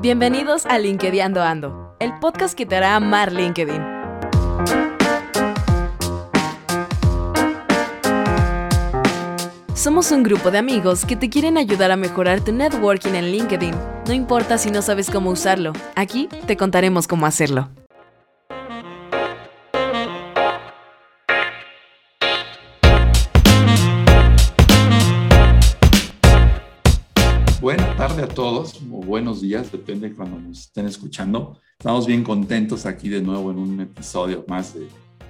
Bienvenidos a LinkedIn Ando, el podcast que te hará amar LinkedIn. Somos un grupo de amigos que te quieren ayudar a mejorar tu networking en LinkedIn. No importa si no sabes cómo usarlo, aquí te contaremos cómo hacerlo. Tardes a todos, o buenos días, depende de cuando nos estén escuchando. Estamos bien contentos aquí de nuevo en un episodio más de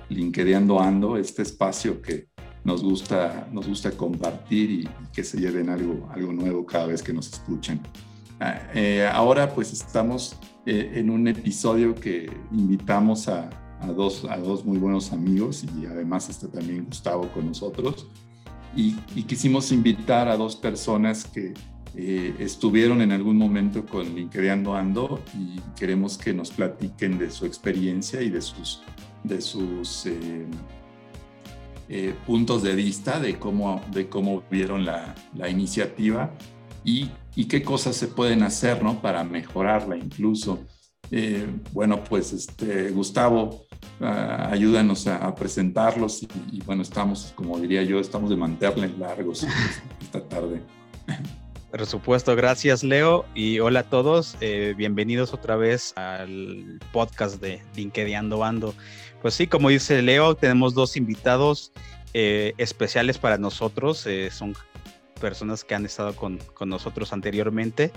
LinkedIn Ando, este espacio que nos gusta, nos gusta compartir y, que se lleven algo, algo nuevo cada vez que nos escuchen. Ah, eh, ahora pues estamos eh, en un episodio que invitamos a, a, dos, a dos muy buenos amigos y además está también Gustavo con nosotros. Y, y quisimos invitar a dos personas que eh, estuvieron en algún momento con LinkedIn Ando y queremos que nos platiquen de su experiencia y de sus, de sus eh, eh, puntos de vista, de cómo, de cómo vieron la, la iniciativa y, y, qué cosas se pueden hacer ¿no? para mejorarla incluso. bueno, pues este, Gustavo, uh, ayúdanos a, a presentarlos y, y, bueno, estamos, como diría yo, estamos de mantenerles largos esta tarde. Por supuesto, gracias Leo y hola a todos, eh, bienvenidos otra vez al podcast de LinkedIn Ando. Pues sí, como dice Leo, tenemos dos invitados eh, especiales para nosotros, eh, son personas que han estado con, con, nosotros anteriormente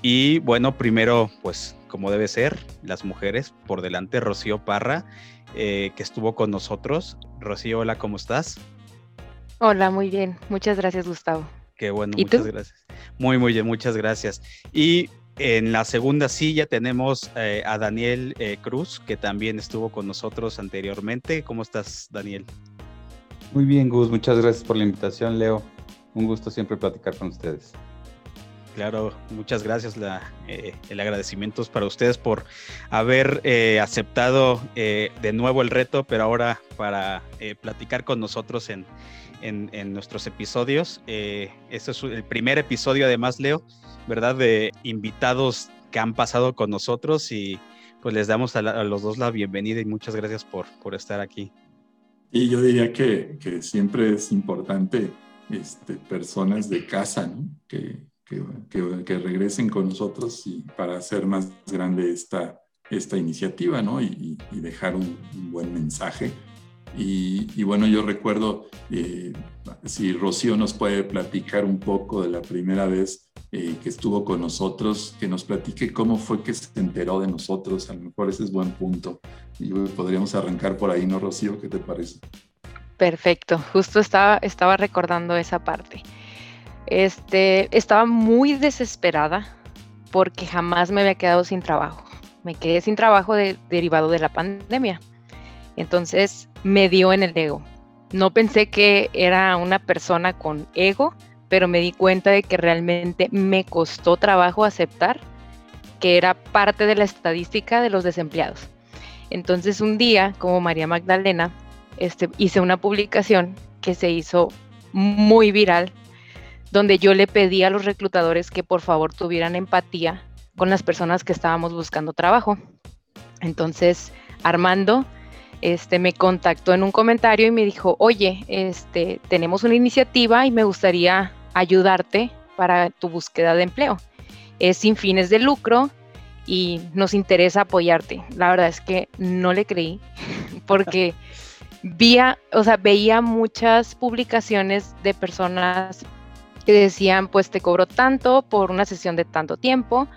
y bueno, primero pues como debe ser, las mujeres por delante, Rocío Parra, que estuvo con nosotros. Rocío, hola, ¿cómo estás? Hola, muy bien, muchas gracias Gustavo. Qué bueno, muchas tú? gracias. Muy, muy bien, muchas gracias. Y en la segunda silla tenemos eh, a Daniel eh, Cruz, que también estuvo con nosotros anteriormente. ¿Cómo estás, Daniel? Muy bien, Gus. Muchas gracias por la invitación, Leo. Un gusto siempre platicar con ustedes. Claro, muchas gracias. La, eh, el agradecimiento es para ustedes por haber eh, aceptado eh, de nuevo el reto, pero ahora para platicar con nosotros en, en, en nuestros episodios. este es el primer episodio, además, Leo, ¿verdad? De invitados que han pasado con nosotros y pues les damos a, la, a los dos la bienvenida y muchas gracias por, por estar aquí. Y yo diría que, que siempre es importante este, personas de casa, ¿no? Que, que, que, que, regresen con nosotros y para hacer más grande esta, esta iniciativa, ¿no? Y, y dejar un, un, buen mensaje. Y, bueno, yo recuerdo, eh, si Rocío nos puede platicar un poco de la primera vez eh, que estuvo con nosotros, que nos platique cómo fue que se enteró de nosotros, a lo mejor ese es buen punto. Y podríamos arrancar por ahí, ¿no, Rocío? ¿Qué te parece? Perfecto, justo estaba, recordando esa parte. Este, estaba muy desesperada porque jamás me había quedado sin trabajo. Me quedé sin trabajo de, derivado de la pandemia. Entonces me dio en el ego. No pensé que era una persona con ego, pero me di cuenta de que realmente me costó trabajo aceptar que era parte de la estadística de los desempleados. Entonces un día, como María Magdalena, este, hice una publicación que se hizo muy viral donde yo le pedí a los reclutadores que por favor tuvieran empatía con las personas que estábamos buscando trabajo. Entonces, Armando este, me contactó en un comentario y me dijo, oye, este, tenemos una iniciativa y me gustaría ayudarte para tu búsqueda de empleo. Es sin fines de lucro y nos interesa apoyarte. La verdad es que no le creí porque vía, o sea, veía muchas publicaciones de personas que decían, pues te cobro tanto por una sesión de tanto tiempo,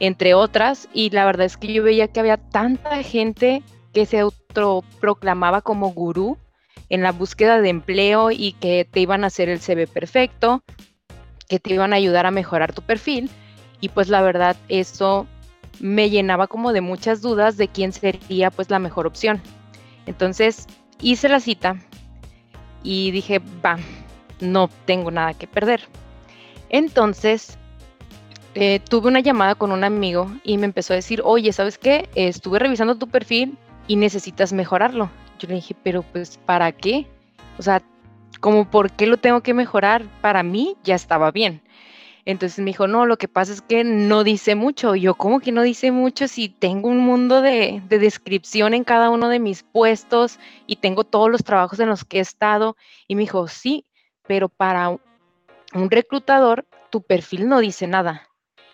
entre otras, y la verdad es que yo veía que había tanta gente que se autoproclamaba como gurú en la búsqueda de empleo y que te iban a hacer el CV perfecto, que te iban a ayudar a mejorar tu perfil, y pues la verdad eso me llenaba como de muchas dudas de quién sería pues la mejor opción. Entonces hice la cita y dije, va, no tengo nada que perder. Entonces, eh, tuve una llamada con un amigo y me empezó a decir, oye, ¿sabes qué? Estuve revisando tu perfil y necesitas mejorarlo. Yo le dije, pero pues, ¿para qué? O sea, como por qué lo tengo que mejorar, para mí ya estaba bien. Entonces me dijo, no, lo que pasa es que no dice mucho. yo, ¿cómo que no dice mucho si tengo un mundo de, descripción en cada uno de mis puestos y tengo todos los trabajos en los que he estado? Y me dijo, sí, pero para un reclutador tu perfil no dice nada.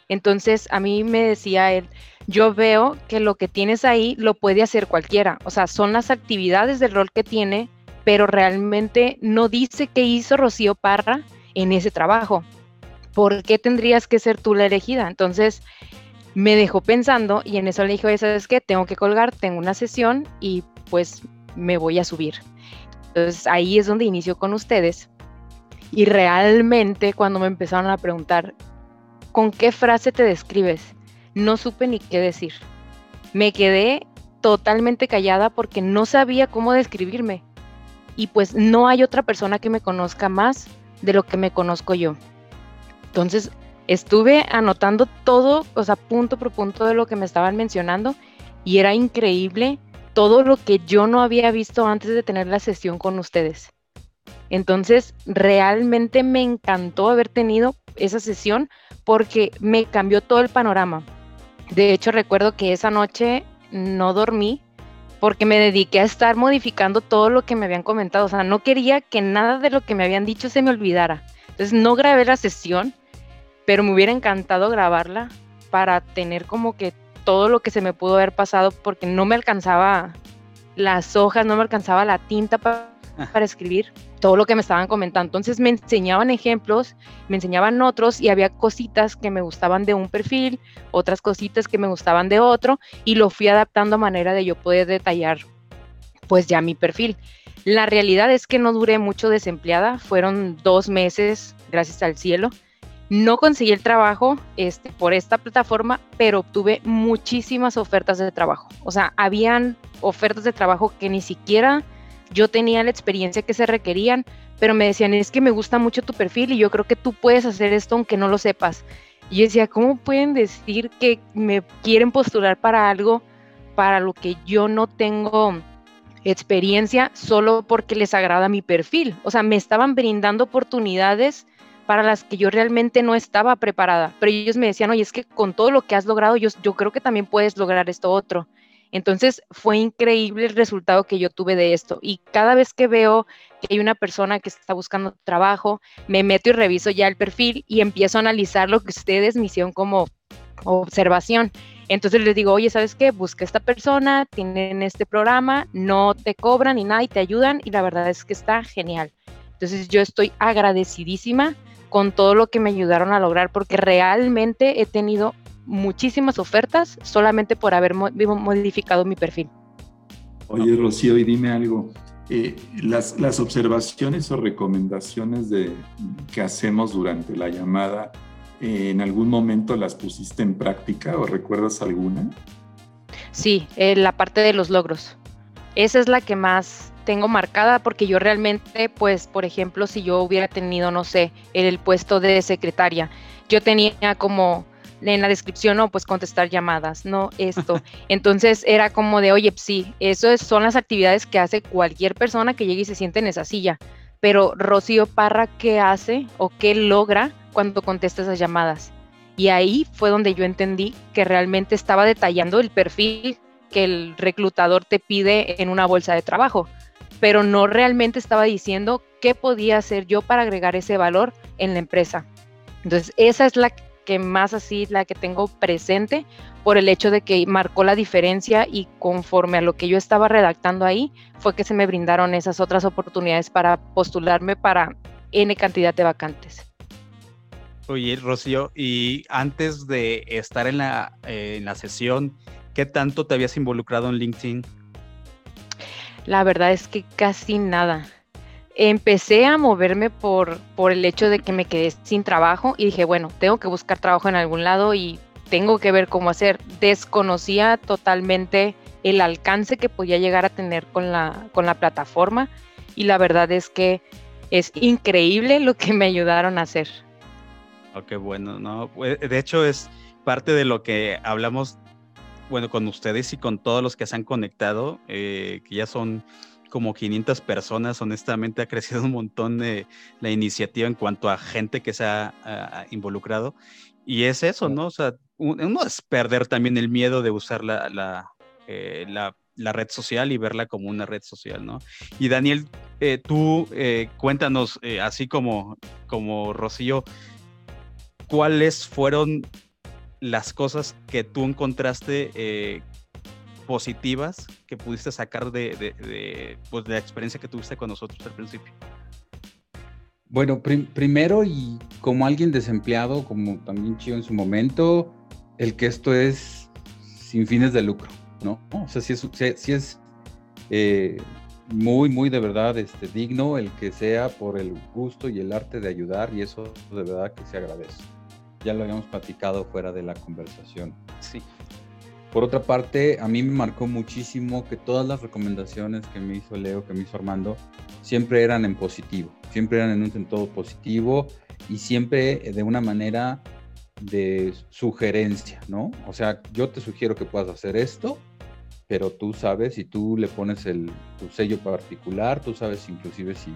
Entonces a mí me decía él, yo veo que lo que tienes ahí lo puede hacer cualquiera. O sea, son las actividades del rol que tiene, pero realmente no dice qué hizo Rocío Parra en ese trabajo. ¿por qué tendrías que ser tú la elegida? Entonces me dejó pensando y en eso le dije, ¿sabes qué? Tengo que colgar, tengo una sesión y pues me voy a subir. Entonces ahí es donde inicio con ustedes. Y realmente cuando me empezaron a preguntar, ¿con qué frase te describes? No supe ni qué decir. Me quedé totalmente callada porque no sabía cómo describirme. Y pues no hay otra persona que me conozca más de lo que me conozco yo. Entonces, estuve anotando todo, o sea, punto por punto de lo que me estaban mencionando y era increíble todo lo que yo no había visto antes de tener la sesión con ustedes. Entonces, realmente me encantó haber tenido esa sesión porque me cambió todo el panorama. De hecho, recuerdo que esa noche no dormí porque me dediqué a estar modificando todo lo que me habían comentado. O sea, no quería que nada de lo que me habían dicho se me olvidara. Entonces, no grabé la sesión pero me hubiera encantado grabarla para tener como que todo lo que se me pudo haber pasado porque no me alcanzaba las hojas, no me alcanzaba la tinta para, para escribir todo lo que me estaban comentando. Entonces me enseñaban ejemplos, me enseñaban otros y había cositas que me gustaban de un perfil, otras cositas que me gustaban de otro y lo fui adaptando a manera de yo poder detallar pues ya mi perfil. La realidad es que no duré mucho desempleada, fueron dos meses, gracias al cielo. No conseguí el trabajo este, por esta plataforma, pero obtuve muchísimas ofertas de trabajo. O sea, habían ofertas de trabajo que ni siquiera yo tenía la experiencia que se requerían, pero me decían, es que me gusta mucho tu perfil y yo creo que tú puedes hacer esto aunque no lo sepas. Y yo decía, ¿cómo pueden decir que me quieren postular para algo para lo que yo no tengo experiencia solo porque les agrada mi perfil? O sea, me estaban brindando oportunidades para las que yo realmente no estaba preparada. Pero ellos me decían, oye, es que con todo lo que has logrado, yo, yo creo que también puedes lograr esto otro. Entonces fue increíble el resultado que yo tuve de esto. Y cada vez que veo que hay una persona que está buscando trabajo, me meto y reviso ya el perfil y empiezo a analizar lo que ustedes me hicieron como observación. Entonces les digo, oye, ¿sabes qué? Busca esta persona, tienen este programa, no te cobran ni nada y te ayudan y la verdad es que está genial. Entonces yo estoy agradecidísima con todo lo que me ayudaron a lograr, porque realmente he tenido muchísimas ofertas solamente por haber modificado mi perfil. Oye, Rocío, y dime algo. Eh, las, las, observaciones o recomendaciones de, que hacemos durante la llamada, eh, ¿en algún momento las pusiste en práctica o recuerdas alguna? Sí, eh, la parte de los logros. Esa es la que más tengo marcada porque yo realmente, pues, por ejemplo, si yo hubiera tenido, no sé, el puesto de secretaria, yo tenía como en la descripción, no, pues contestar llamadas, no esto. Entonces era como de, oye, sí, eso son las actividades que hace cualquier persona que llegue y se siente en esa silla. Pero Rocío Parra, ¿qué hace o qué logra cuando contesta esas llamadas? Y ahí fue donde yo entendí que realmente estaba detallando el perfil que el reclutador te pide en una bolsa de trabajo pero no realmente estaba diciendo qué podía hacer yo para agregar ese valor en la empresa. Entonces, esa es la que más así, la que tengo presente por el hecho de que marcó la diferencia y conforme a lo que yo estaba redactando ahí, fue que se me brindaron esas otras oportunidades para postularme para N cantidad de vacantes. Oye, Rocío, y antes de estar en la, eh, en la sesión, ¿qué tanto te habías involucrado en LinkedIn? La verdad es que casi nada. Empecé a moverme por, por el hecho de que me quedé sin trabajo y dije, bueno, tengo que buscar trabajo en algún lado y tengo que ver cómo hacer. Desconocía totalmente el alcance que podía llegar a tener con la, con la plataforma y la verdad es que es increíble lo que me ayudaron a hacer. Oh, qué bueno, ¿no? Pues, de hecho es parte de lo que hablamos bueno, con ustedes y con todos los que se han conectado, eh, que ya son como 500 personas, honestamente ha crecido un montón de la iniciativa en cuanto a gente que se ha involucrado. Y es eso, ¿no? O sea, uno es perder también el miedo de usar la, la, eh, la, red social y verla como una red social, ¿no? Y Daniel, eh, tú eh, cuéntanos, así como, como Rocío, ¿cuáles fueron las cosas que tú encontraste positivas que pudiste sacar de, de, pues, de la experiencia que tuviste con nosotros al principio? Bueno, primero y como alguien desempleado, como también Chío en su momento, el que esto es sin fines de lucro, ¿no? O sea, sí es, es eh, muy, muy de verdad este, digno el que sea por el gusto y el arte de ayudar y eso de verdad que se agradece. Ya lo habíamos platicado fuera de la conversación. Sí. Por otra parte, a mí me marcó muchísimo que todas las recomendaciones que me hizo Leo, que me hizo Armando, siempre eran en positivo, siempre eran en un sentido positivo y siempre de una manera de sugerencia, ¿no? O sea, yo te sugiero que puedas hacer esto, pero tú sabes, y tú le pones el, tu sello particular, tú sabes inclusive si,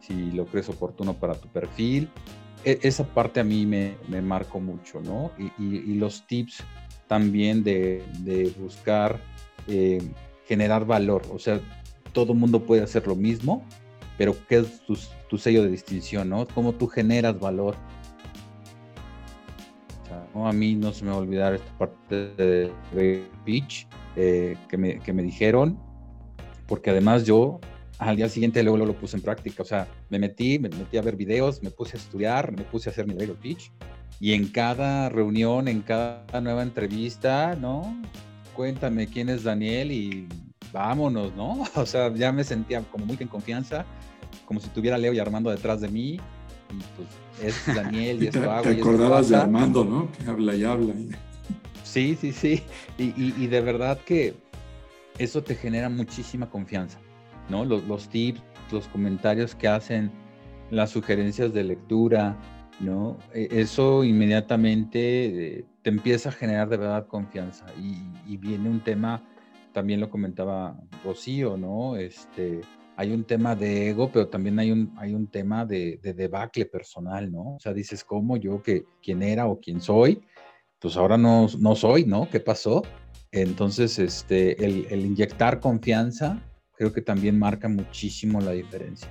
si lo crees oportuno para tu perfil. E, esa parte a mí me, me marcó mucho, ¿no? Y, los tips también de, de buscar eh, generar valor. O sea, todo mundo puede hacer lo mismo, pero ¿qué es tu, tu sello de distinción, ¿no? Cómo tú generas valor a mí no se me va a olvidar esta parte de Beach eh, que, me, que, me, dijeron, porque además yo al día siguiente luego, lo puse en práctica, o sea, me metí, me metí a ver videos, me puse a estudiar, me puse a hacer mi Vega Pitch y en cada reunión, en cada nueva entrevista, ¿no? Cuéntame quién es Daniel y vámonos, ¿no? O sea, ya me sentía como muy en confianza, como si tuviera Leo y Armando detrás de mí y pues es Daniel y, esto te, Te acordabas de Armando, ¿no? Que habla y habla. Sí, sí, sí. Y, de verdad que eso te genera muchísima confianza, ¿no? Los, tips, los comentarios que hacen, las sugerencias de lectura, ¿no? E, eso inmediatamente eh, te empieza a generar de verdad confianza. Y, viene un tema, también lo comentaba Rocío, ¿no? Este, hay un tema de ego, pero también hay un, hay un tema de, debacle personal, ¿no? O sea, dices, ¿cómo yo que quién era o quién soy? Pues ahora no, no soy, ¿no? ¿Qué pasó? Entonces, este, el, inyectar confianza creo que también marca muchísimo la diferencia,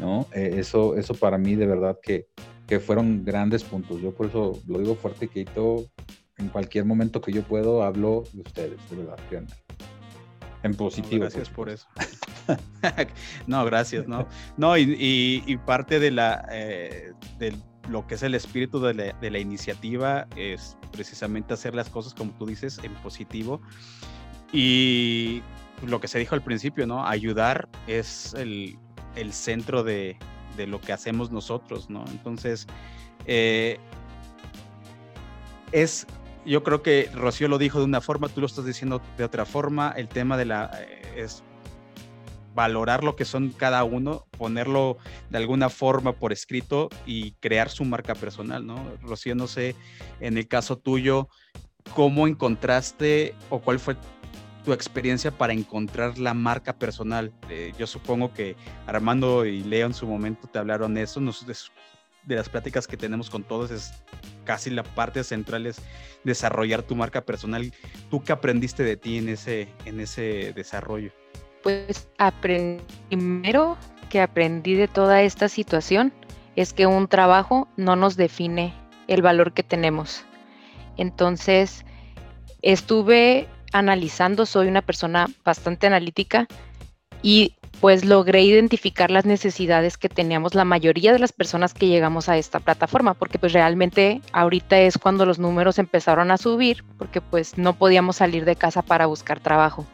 ¿no? E, eso, eso para mí de verdad que, que fueron grandes puntos. Yo por eso lo digo fuerte, Keito, en cualquier momento que yo puedo hablo de ustedes, de verdad, En positivo. gracias por eso. no, gracias, no. No, y, parte de la eh, de lo que es el espíritu de la, iniciativa es precisamente hacer las cosas, como tú dices, en positivo. Y lo que se dijo al principio, ¿no? Ayudar es el, centro de, lo que hacemos nosotros, ¿no? Entonces, eh, es yo creo que Rocío lo dijo de una forma, tú lo estás diciendo de otra forma. El tema de la eh, es valorar lo que son cada uno, ponerlo de alguna forma por escrito y crear su marca personal, ¿no? Rocío, no sé, en el caso tuyo, ¿cómo encontraste o cuál fue tu experiencia para encontrar la marca personal? Eh, yo supongo que Armando y Leo en su momento te hablaron de eso, de las pláticas que tenemos con todos es casi la parte central es desarrollar tu marca personal. ¿Tú qué aprendiste de ti en ese, en ese desarrollo? pues primero que aprendí de toda esta situación es que un trabajo no nos define el valor que tenemos. Entonces, estuve analizando, soy una persona bastante analítica y pues logré identificar las necesidades que teníamos la mayoría de las personas que llegamos a esta plataforma, porque pues realmente ahorita es cuando los números empezaron a subir, porque pues no podíamos salir de casa para buscar trabajo.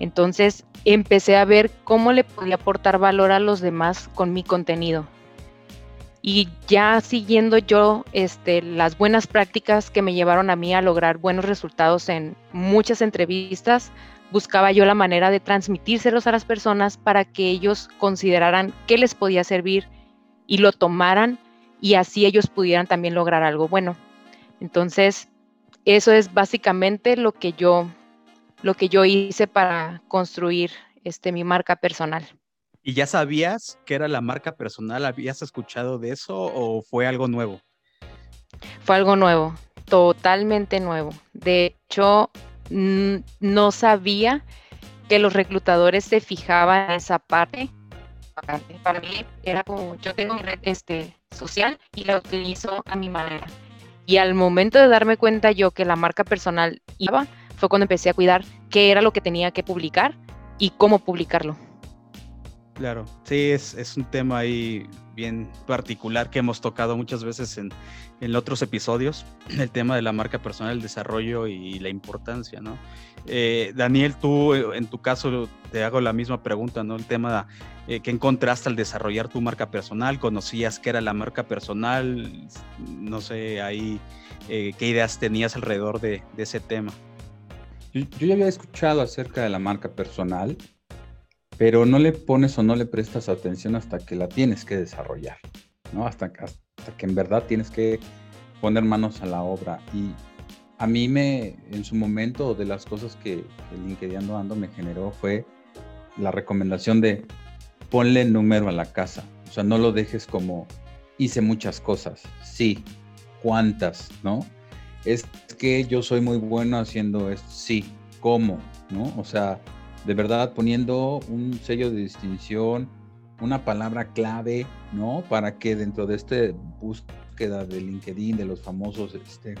Entonces empecé a ver cómo le podía aportar valor a los demás con mi contenido. Y ya siguiendo yo este, las buenas prácticas que me llevaron a mí a lograr buenos resultados en muchas entrevistas, buscaba yo la manera de transmitírselos a las personas para que ellos consideraran qué les podía servir y lo tomaran y así ellos pudieran también lograr algo bueno. Entonces, eso es básicamente lo que yo lo que yo hice para construir este, mi marca personal. ¿Y ya sabías que era la marca personal? ¿Habías escuchado de eso o fue algo nuevo? Fue algo nuevo, totalmente nuevo. De hecho, no sabía que los reclutadores se fijaban en esa parte. Para mí era como, yo tengo mi red este, social y la utilizo a mi manera. Y al momento de darme cuenta yo que la marca personal iba, fue cuando empecé a cuidar qué era lo que tenía que publicar y cómo publicarlo. Claro, sí, es, es, un tema ahí bien particular que hemos tocado muchas veces en, en, otros episodios, el tema de la marca personal, el desarrollo y la importancia, ¿no? Eh, Daniel, tú eh, en tu caso te hago la misma pregunta, ¿no? El tema eh, que encontraste al desarrollar tu marca personal, conocías qué era la marca personal, no sé, ahí, qué ideas tenías alrededor de, de ese tema. Yo, yo ya había escuchado acerca de la marca personal, pero no le pones o no le prestas atención hasta que la tienes que desarrollar, ¿no? Hasta, que en verdad tienes que poner manos a la obra. Y a mí me, en su momento, de las cosas que, que LinkedIn Ando me generó fue la recomendación de ponle número a la casa. O sea, no lo dejes como hice muchas cosas. Sí, ¿cuántas? ¿No? Es que yo soy muy bueno haciendo esto. Sí, ¿cómo? ¿No? O sea, de verdad poniendo un sello de distinción, una palabra clave, ¿no? Para que dentro de esta búsqueda de LinkedIn, de los famosos este,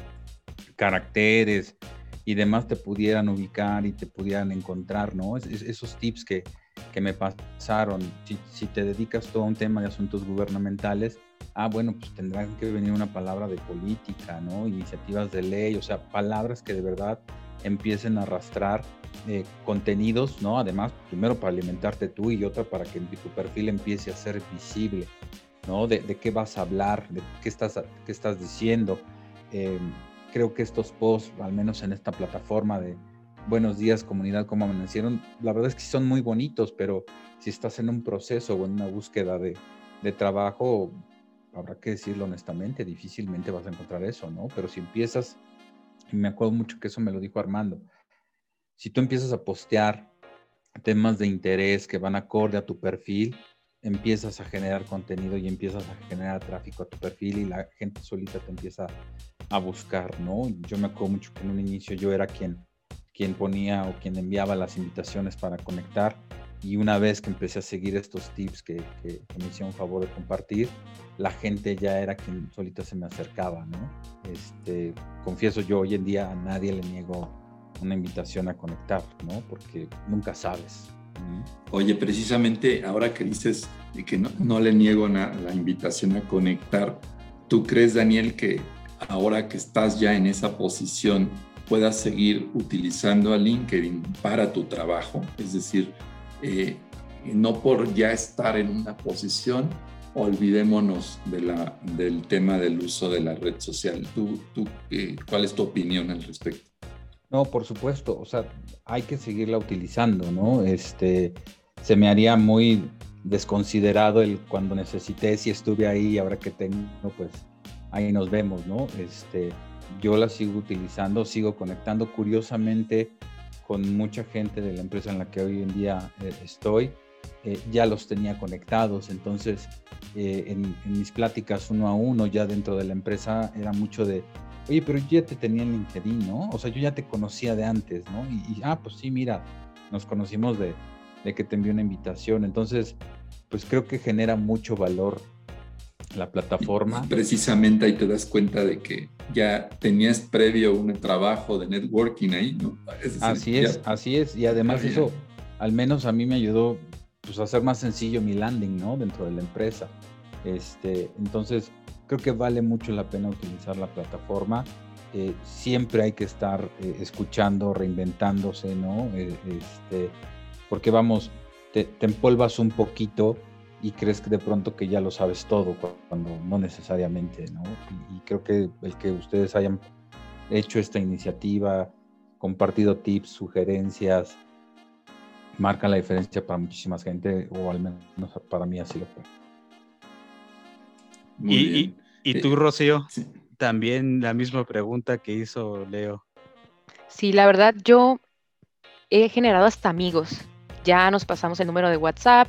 caracteres y demás, te pudieran ubicar y te pudieran encontrar, ¿no? esos tips que, que me pasaron. Si, si, te dedicas todo a un tema de asuntos gubernamentales, ah, bueno, pues tendrán que venir una palabra de política, ¿no? Iniciativas de ley, o sea, palabras que de verdad empiecen a arrastrar eh, contenidos, ¿no? Además, primero para alimentarte tú y otra para que tu perfil empiece a ser visible, ¿no? De, qué vas a hablar, de qué estás, qué estás diciendo. Eh, creo que estos posts, al menos en esta plataforma de Buenos días comunidad, ¿cómo amanecieron? La verdad es que son muy bonitos, pero si estás en un proceso o en una búsqueda de, de trabajo, habrá que decirlo honestamente, difícilmente vas a encontrar eso, ¿no? Pero si empiezas, y me acuerdo mucho que eso me lo dijo Armando, si tú empiezas a postear temas de interés que van acorde a tu perfil, empiezas a generar contenido y empiezas a generar tráfico a tu perfil y la gente solita te empieza a buscar, ¿no? Yo me acuerdo mucho que en un inicio yo era quien, quien ponía o quien enviaba las invitaciones para conectar y una vez que empecé a seguir estos tips que, que, me hicieron favor de compartir, la gente ya era quien solita se me acercaba, ¿no? Este, confieso yo hoy en día a nadie le niego una invitación a conectar, ¿no? Porque nunca sabes. Oye, precisamente ahora que dices que no, no le niego la invitación a conectar, ¿tú crees, Daniel, que ahora que estás ya en esa posición puedas seguir utilizando a LinkedIn para tu trabajo? Es decir, eh, no por ya estar en una posición, olvidémonos de la, del tema del uso de la red social. ¿Tú, tú eh, ¿Cuál es tu opinión al respecto? No, por supuesto, o sea, hay que seguirla utilizando, ¿no? Este, se me haría muy desconsiderado el cuando necesité, si estuve ahí, ahora que tengo, pues ahí nos vemos, ¿no? Este, yo la sigo utilizando, sigo conectando curiosamente con mucha gente de la empresa en la que hoy en día eh, estoy. Eh, ya los tenía conectados, entonces eh, en, mis pláticas uno a uno ya dentro de la empresa era mucho de, oye, pero yo ya te tenía en LinkedIn, ¿no? O sea, yo ya te conocía de antes, ¿no? Y, ah, pues sí, mira, nos conocimos de, de, que te envió una invitación. Entonces, pues creo que genera mucho valor la plataforma. precisamente ahí te das cuenta de que ya tenías previo un trabajo de networking ahí, ¿no? así es, así es. Y además eso, al menos a mí me ayudó pues, a hacer más sencillo mi landing, ¿no? Dentro de la empresa. Este, entonces, creo que vale mucho la pena utilizar la plataforma. Eh, siempre hay que estar eh, escuchando, reinventándose, ¿no? Eh, este, porque vamos, te, empolvas un poquito y crees que de pronto que ya lo sabes todo, cuando no necesariamente, ¿no? Y, y creo que el que ustedes hayan hecho esta iniciativa, compartido tips, sugerencias, marca la diferencia para muchísima gente, o al menos para mí así lo fue y, y, tú, eh, Rocío, también la misma pregunta que hizo Leo. Sí, la verdad, yo he generado hasta amigos ya nos pasamos el número de WhatsApp,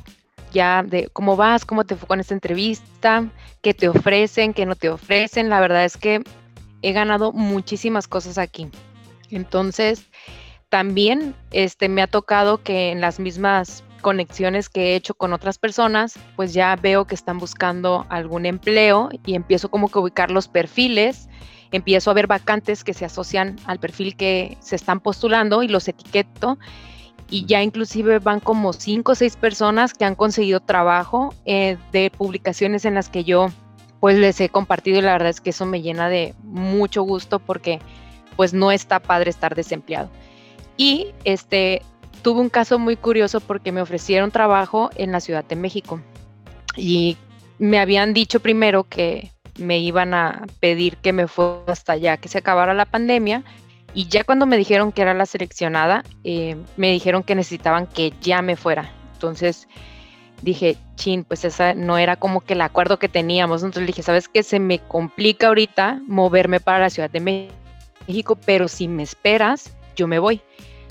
ya de cómo vas, cómo te fue con esta entrevista, qué te ofrecen, qué no te ofrecen. La verdad es que he ganado muchísimas cosas aquí. Entonces, también este, me ha tocado que en las mismas conexiones que he hecho con otras personas, pues ya veo que están buscando algún empleo y empiezo como que a ubicar los perfiles, empiezo a ver vacantes que se asocian al perfil que se están postulando y los etiqueto y ya inclusive van como cinco o seis personas que han conseguido trabajo eh, de publicaciones en las que yo pues les he compartido y la verdad es que eso me llena de mucho gusto porque pues no está padre estar desempleado. Y este tuve un caso muy curioso porque me ofrecieron trabajo en la Ciudad de México y me habían dicho primero que me iban a pedir que me fuera hasta allá que se acabara la pandemia y ya cuando me dijeron que era la seleccionada, eh, me dijeron que necesitaban que ya me fuera. Entonces dije, chin, pues esa no era como que el acuerdo que teníamos. Entonces dije, ¿sabes qué? Se me complica ahorita moverme para la Ciudad de México, pero si me esperas, yo me voy.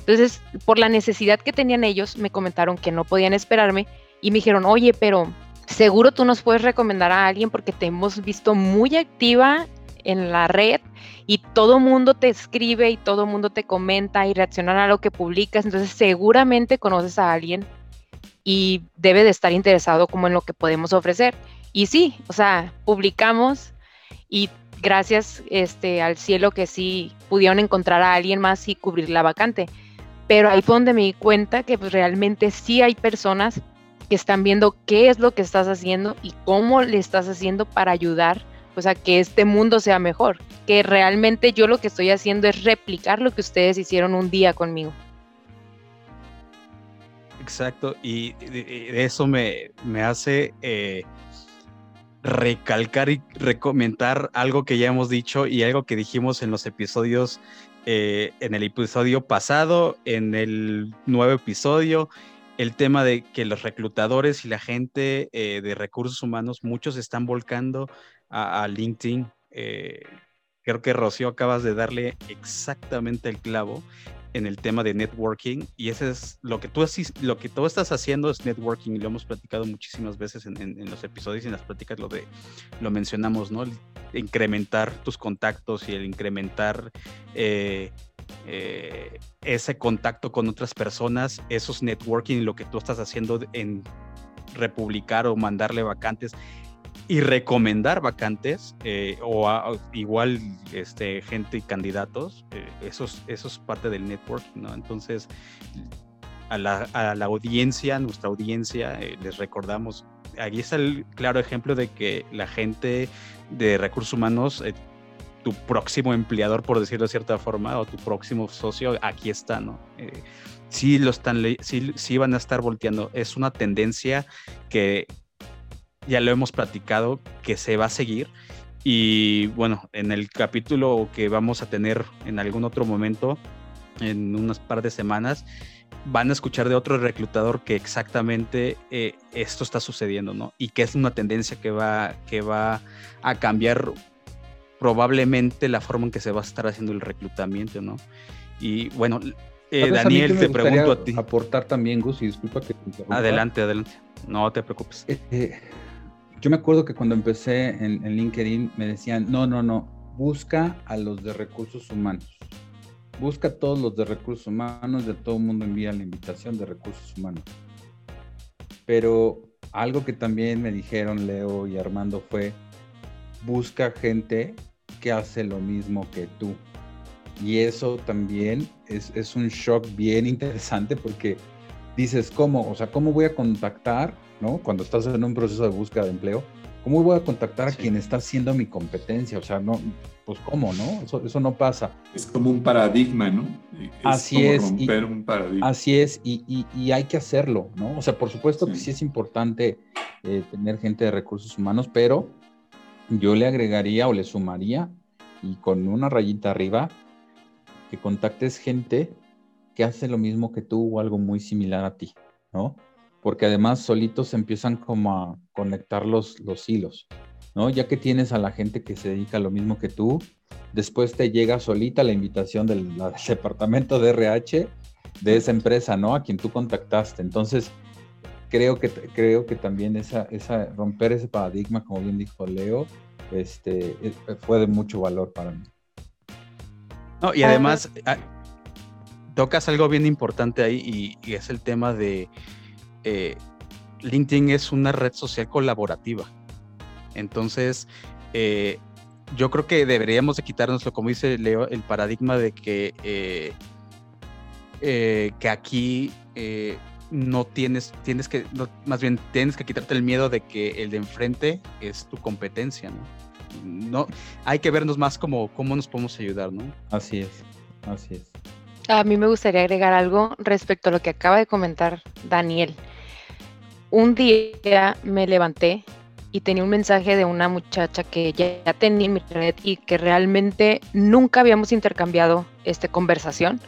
Entonces, por la necesidad que tenían ellos, me comentaron que no podían esperarme y me dijeron, oye, pero seguro tú nos puedes recomendar a alguien porque te hemos visto muy activa en la red y todo mundo te escribe y todo mundo te comenta y reacciona a lo que publicas, entonces seguramente conoces a alguien y debe de estar interesado como en lo que podemos ofrecer. Y sí, o sea, publicamos y gracias este, al cielo que sí pudieron encontrar a alguien más y cubrir la vacante. Pero ahí fue donde me di cuenta que pues, realmente sí hay personas que están viendo qué es lo que estás haciendo y cómo le estás haciendo para ayudar pues a que este mundo sea mejor, que realmente yo lo que estoy haciendo es replicar lo que ustedes hicieron un día conmigo. Exacto, y eso me, hace eh, recalcar y recomendar algo que ya hemos dicho y algo que dijimos en los episodios, eh, en el episodio pasado, en el nuevo episodio, el tema de que los reclutadores y la gente eh, de recursos humanos, muchos están volcando a, LinkedIn. Eh, creo que Rocío acabas de darle exactamente el clavo en el tema de networking y ese es lo que tú, lo que tú estás haciendo es networking y lo hemos platicado muchísimas veces en, los episodios y en las pláticas lo de lo mencionamos, ¿no? incrementar tus contactos y el incrementar eh, eh, ese contacto con otras personas, esos networking lo que tú estás haciendo en republicar o mandarle vacantes y recomendar vacantes eh, o igual este, gente y candidatos, eh, eso, es, parte del network, ¿no? Entonces, a la, audiencia, nuestra audiencia, eh, les recordamos, aquí está el claro ejemplo de que la gente de recursos humanos, tu próximo empleador, por decirlo de cierta forma, o tu próximo socio, aquí está, ¿no? sí lo están, sí, sí van a estar volteando. Es una tendencia que ya lo hemos platicado, que se va a seguir. Y bueno, en el capítulo que vamos a tener en algún otro momento, en unas par de semanas, van a escuchar de otro reclutador que exactamente eh, esto está sucediendo, ¿no? Y que es una tendencia que va, que va a cambiar probablemente la forma en que se va a estar haciendo el reclutamiento, ¿no? Y bueno, eh, Daniel, te pregunto a ti. Aportar también, Gus, y disculpa que te Adelante, adelante. No te preocupes. Eh, yo me acuerdo que cuando empecé en, LinkedIn me decían, no, no, no, busca a los de recursos humanos. Busca a todos los de recursos humanos, de todo el mundo envía la invitación de recursos humanos. Pero algo que también me dijeron Leo y Armando fue, busca gente que hace lo mismo que tú. Y eso también es, es un shock bien interesante porque dices, ¿cómo? O sea, ¿cómo voy a contactar ¿no? Cuando estás en un proceso de búsqueda de empleo, ¿cómo voy a contactar a quien está haciendo mi competencia? O sea, no, pues cómo, ¿no? Eso, no pasa. Es como un paradigma, ¿no? así es. Romper un paradigma. Así es, y, hay que hacerlo, ¿no? O sea, por supuesto que sí es importante eh, tener gente de recursos humanos, pero yo le agregaría o le sumaría, y con una rayita arriba, que contactes gente que hace lo mismo que tú o algo muy similar a ti, ¿no? Porque además solitos empiezan como a conectar los, los hilos, ¿no? Ya que tienes a la gente que se dedica a lo mismo que tú, después te llega solita la invitación del, departamento de RH de esa empresa, ¿no? A quien tú contactaste. Entonces, creo que, creo que también esa, esa, romper ese paradigma, como bien dijo Leo, este, eh, fue de mucho valor para mí. No, y además ah, tocas algo bien importante ahí y, es el tema de eh, LinkedIn es una red social colaborativa. Entonces, eh, yo creo que deberíamos de quitárnoslo, como dice Leo, el paradigma de que, que aquí no tienes, tienes que, más bien tienes que quitarte el miedo de que el de enfrente es tu competencia, ¿no? No, hay que vernos más como cómo nos podemos ayudar, ¿no? Así es, así es. A mí me gustaría agregar algo respecto a lo que acaba de comentar Daniel. Un día me levanté y tenía un mensaje de una muchacha que ya tenía en mi red y que realmente nunca habíamos intercambiado esta conversación,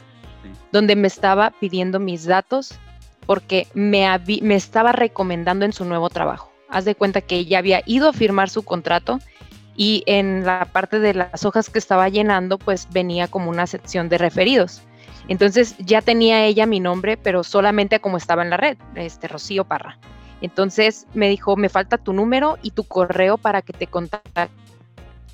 donde me estaba pidiendo mis datos porque me, me estaba recomendando en su nuevo trabajo. Haz de cuenta que ella había ido a firmar su contrato y en la parte de las hojas que estaba llenando, pues venía como una sección de referidos. Entonces ya tenía ella mi nombre, pero solamente como estaba en la red, este Rocío Parra. Entonces me dijo, me falta tu número y tu correo para que te contacte.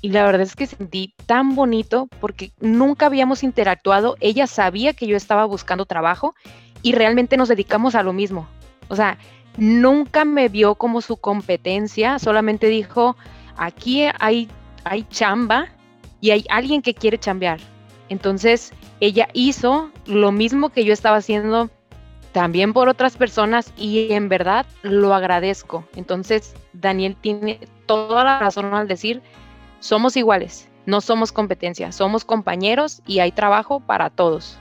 Y la verdad es que sentí tan bonito porque nunca habíamos interactuado. Ella sabía que yo estaba buscando trabajo y realmente nos dedicamos a lo mismo. O sea, nunca me vio como su competencia, solamente dijo, aquí hay, hay chamba y hay alguien que quiere chambear. Entonces, ella hizo lo mismo que yo estaba haciendo también por otras personas y en verdad lo agradezco. Entonces, Daniel tiene toda la razón al decir, somos iguales, no somos competencia, somos compañeros y hay trabajo para todos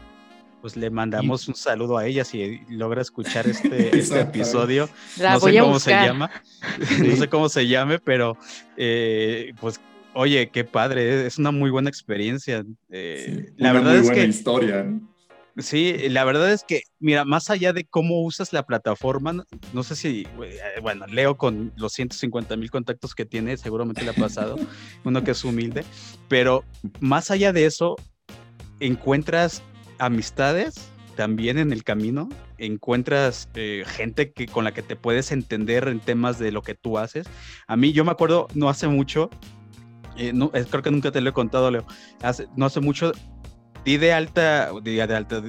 pues le mandamos un saludo a ella si logra escuchar este, este episodio. no sé cómo se llama, no sé cómo se llame, pero eh, pues oye, qué padre, es una muy buena experiencia. Eh, la verdad es que historia. Sí, la verdad es que, mira, más allá de cómo usas la plataforma, no sé si, eh, bueno, Leo con los 150 mil contactos que tiene, seguramente le ha pasado, uno que es humilde, pero más allá de eso, encuentras amistades también en el camino, encuentras eh, gente que, con la que te puedes entender en temas de lo que tú haces. A mí, yo me acuerdo, no hace mucho, eh, no, creo que nunca te lo he contado, Leo, hace, no hace mucho, di de alta, di de alta,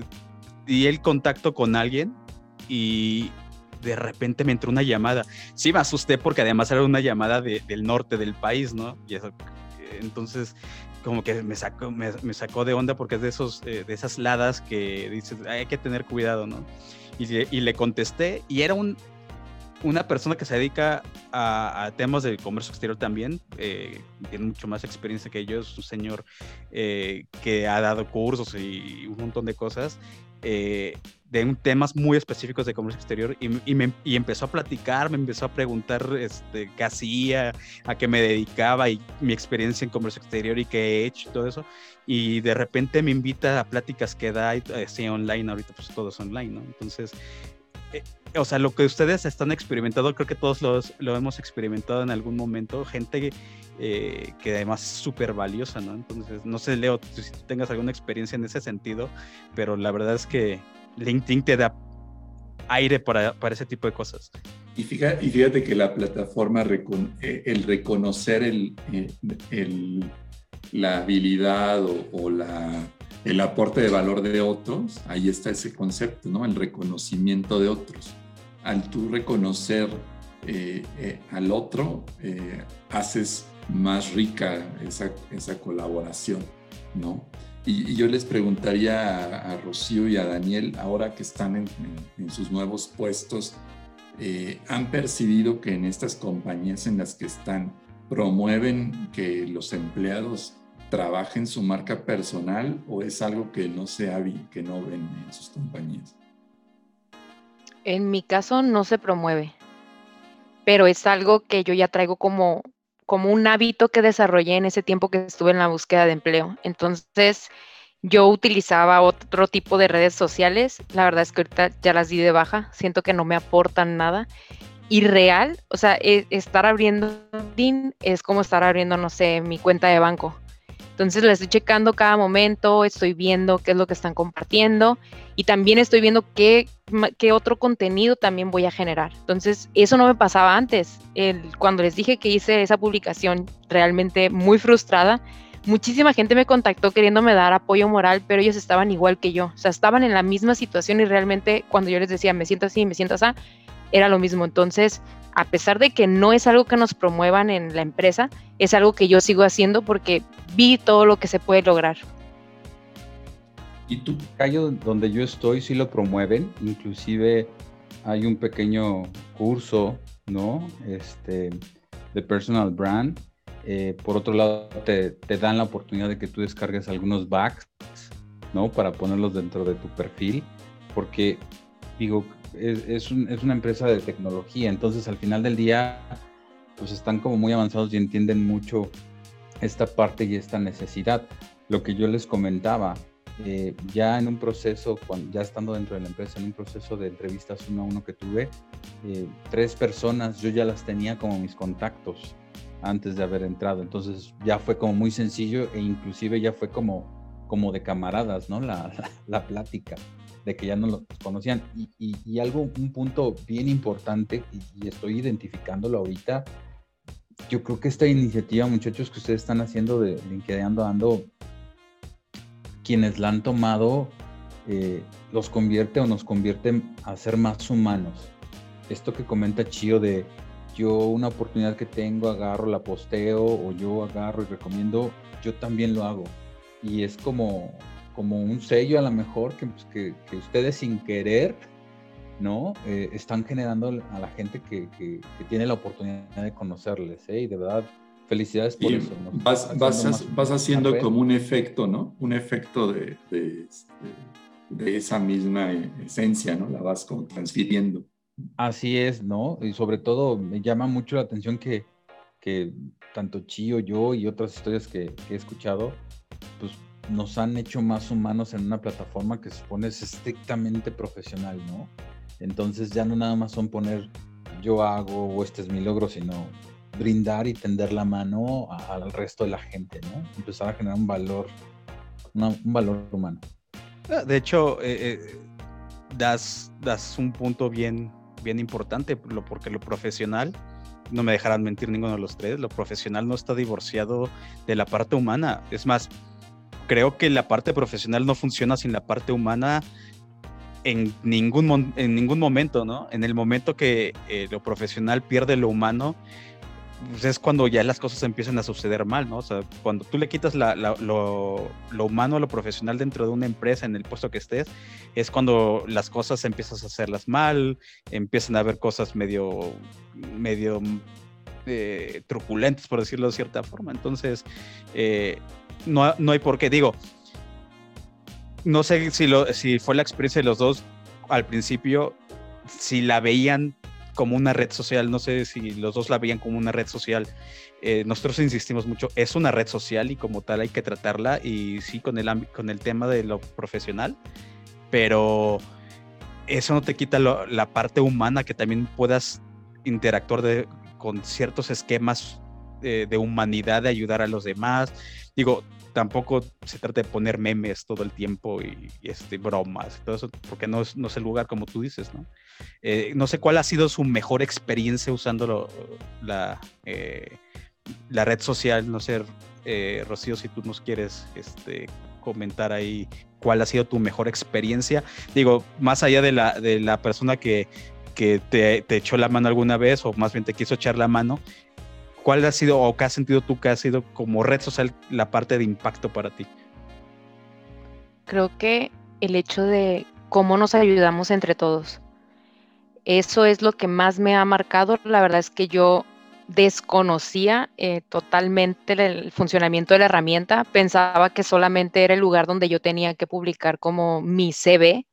di el contacto con alguien y de repente me entró una llamada. Sí, me asusté porque además era una llamada del norte del país, ¿no? Y eso, entonces como que me sacó, me, sacó de onda porque es de, esos, eh, de esas ladas que dices, hay que tener cuidado, ¿no? Y, le contesté y era un, una persona que se dedica a, temas de comercio exterior también, eh, tiene mucho más experiencia que yo, es un señor eh, que ha dado cursos y un montón de cosas. Eh, de temas muy específicos de comercio exterior y, y, empezó a platicar, me empezó a preguntar este, qué hacía, a qué me dedicaba y mi experiencia en comercio exterior y qué he hecho y todo eso. Y de repente me invita a pláticas que da así online, ahorita pues todo es online, ¿no? Entonces, eh, o sea, lo que ustedes están experimentando, creo que todos los, lo hemos experimentado en algún momento, gente eh, que además es súper valiosa, ¿no? Entonces, no sé, Leo, si tengas alguna experiencia en ese sentido, pero la verdad es que LinkedIn te da aire para, para ese tipo de cosas. Y fíjate, y fíjate que la plataforma, eh, el reconocer eh, el, la habilidad o, la, el aporte de valor de otros, ahí está ese concepto, ¿no? El reconocimiento de otros. Al tú reconocer eh, al otro, haces más rica esa, esa colaboración, ¿no? Y, yo les preguntaría a, Rocío y a Daniel, ahora que están en, sus nuevos puestos, eh, ¿han percibido que en estas compañías en las que están promueven que los empleados trabajen su marca personal o es algo que no se que no ven en sus compañías? En mi caso no se promueve, pero es algo que yo ya traigo como como un hábito que desarrollé en ese tiempo que estuve en la búsqueda de empleo. Entonces, yo utilizaba otro tipo de redes sociales. La verdad es que ahorita ya las di de baja. Siento que no me aportan nada. Y real, o sea, e, estar abriendo es como estar abriendo, no sé, mi cuenta de banco. Entonces la estoy checando cada momento, estoy viendo qué es lo que están compartiendo y también estoy viendo qué, qué otro contenido también voy a generar. Entonces eso no me pasaba antes. Cuando les dije que hice esa publicación realmente muy frustrada, muchísima gente me contactó queriéndome dar apoyo moral, pero ellos estaban igual que yo. O sea, estaban en la misma situación y realmente cuando yo les decía, me siento así, me siento así, era lo mismo. Entonces, a pesar de que no es algo que nos promuevan en la empresa, es algo que yo sigo haciendo porque vi todo lo que se puede lograr. ¿Y tú? Callo donde yo estoy sí lo promueven, inclusive hay un pequeño curso, ¿no? Este, de personal brand. Eh, por otro lado, te, te, dan la oportunidad de que tú descargues algunos backs, ¿no? Para ponerlos dentro de tu perfil, porque digo, es, una empresa de tecnología, entonces al final del día, pues están como muy avanzados y entienden mucho esta parte y esta necesidad. Lo que yo les comentaba, eh, ya en un proceso, ya estando dentro de la empresa, en un proceso de entrevistas uno a uno que tuve, eh, tres personas yo ya las tenía como mis contactos antes de haber entrado. Entonces ya fue como muy sencillo e inclusive ya fue como, como de camaradas, ¿no? La, la plática de que ya no los conocían. Y, algo, un punto bien importante, y, estoy identificándolo ahorita, yo creo que esta iniciativa, muchachos, que ustedes están haciendo de LinkedIn Ando, quienes la han tomado, eh, los convierte o nos convierte a ser más humanos. Esto que comenta Chio de yo una oportunidad que tengo, agarro, la posteo, o yo agarro y recomiendo, yo también lo hago. Y es como, como un sello a lo mejor pues, que, que, ustedes sin querer, ¿no? Eh, están generando a la gente que, que, tiene la oportunidad de conocerles, ¿eh? Y de verdad, felicidades por eso. Vas, vas, vas, haciendo como un efecto, ¿no? Un efecto de, de, de, esa misma esencia, ¿no? La vas como transfiriendo. Así es, ¿no? Y sobre todo me llama mucho la atención que, que tanto Chío, yo y otras historias que, que he escuchado, pues nos han hecho más humanos en una plataforma que se supone es estrictamente profesional, ¿no? Entonces ya no nada más son poner yo hago o este es mi logro, sino brindar y tender la mano al resto de la gente, ¿no? Empezar a generar un valor, un valor humano. Ah, de hecho, eh, eh, das, das un punto bien, bien importante, porque lo profesional, no me dejarán mentir ninguno de los tres, lo profesional no está divorciado de la parte humana. Es más, creo que la parte profesional no funciona sin la parte humana en ningún, en ningún momento, ¿no? En el momento que eh, lo profesional pierde lo humano, pues es cuando ya las cosas empiezan a suceder mal, ¿no? O sea, cuando tú le quitas lo, humano a lo profesional dentro de una empresa, en el puesto que estés, es cuando las cosas empiezas a hacerlas mal, empiezan a haber cosas medio, medio eh, truculentes, por decirlo de cierta forma. Entonces, eh, no, no hay por qué. Digo, no sé si, lo, si fue la experiencia de los dos al principio, si la veían como una red social, no sé si los dos la veían como una red social. Eh, nosotros insistimos mucho, es una red social y como tal hay que tratarla y sí con el, con el tema de lo profesional, pero eso no te quita la parte humana que también puedas interactuar con ciertos esquemas de, de, humanidad, de ayudar a los demás. Digo, tampoco se trata de poner memes todo el tiempo y, este, bromas y todo eso, porque no es, no es el lugar como tú dices, ¿no? Eh, no sé cuál ha sido su mejor experiencia usando la, eh, la red social, no sé, eh, Rocío, si tú nos quieres este, comentar ahí cuál ha sido tu mejor experiencia. Digo, más allá de la, de la persona que, que te, te, echó la mano alguna vez o más bien te quiso echar la mano, ¿Cuál ha sido o qué has sentido tú que ha sido como red social la parte de impacto para ti? Creo que el hecho de cómo nos ayudamos entre todos. Eso es lo que más me ha marcado. La verdad es que yo desconocía eh, totalmente el funcionamiento de la herramienta. Pensaba que solamente era el lugar donde yo tenía que publicar como mi CV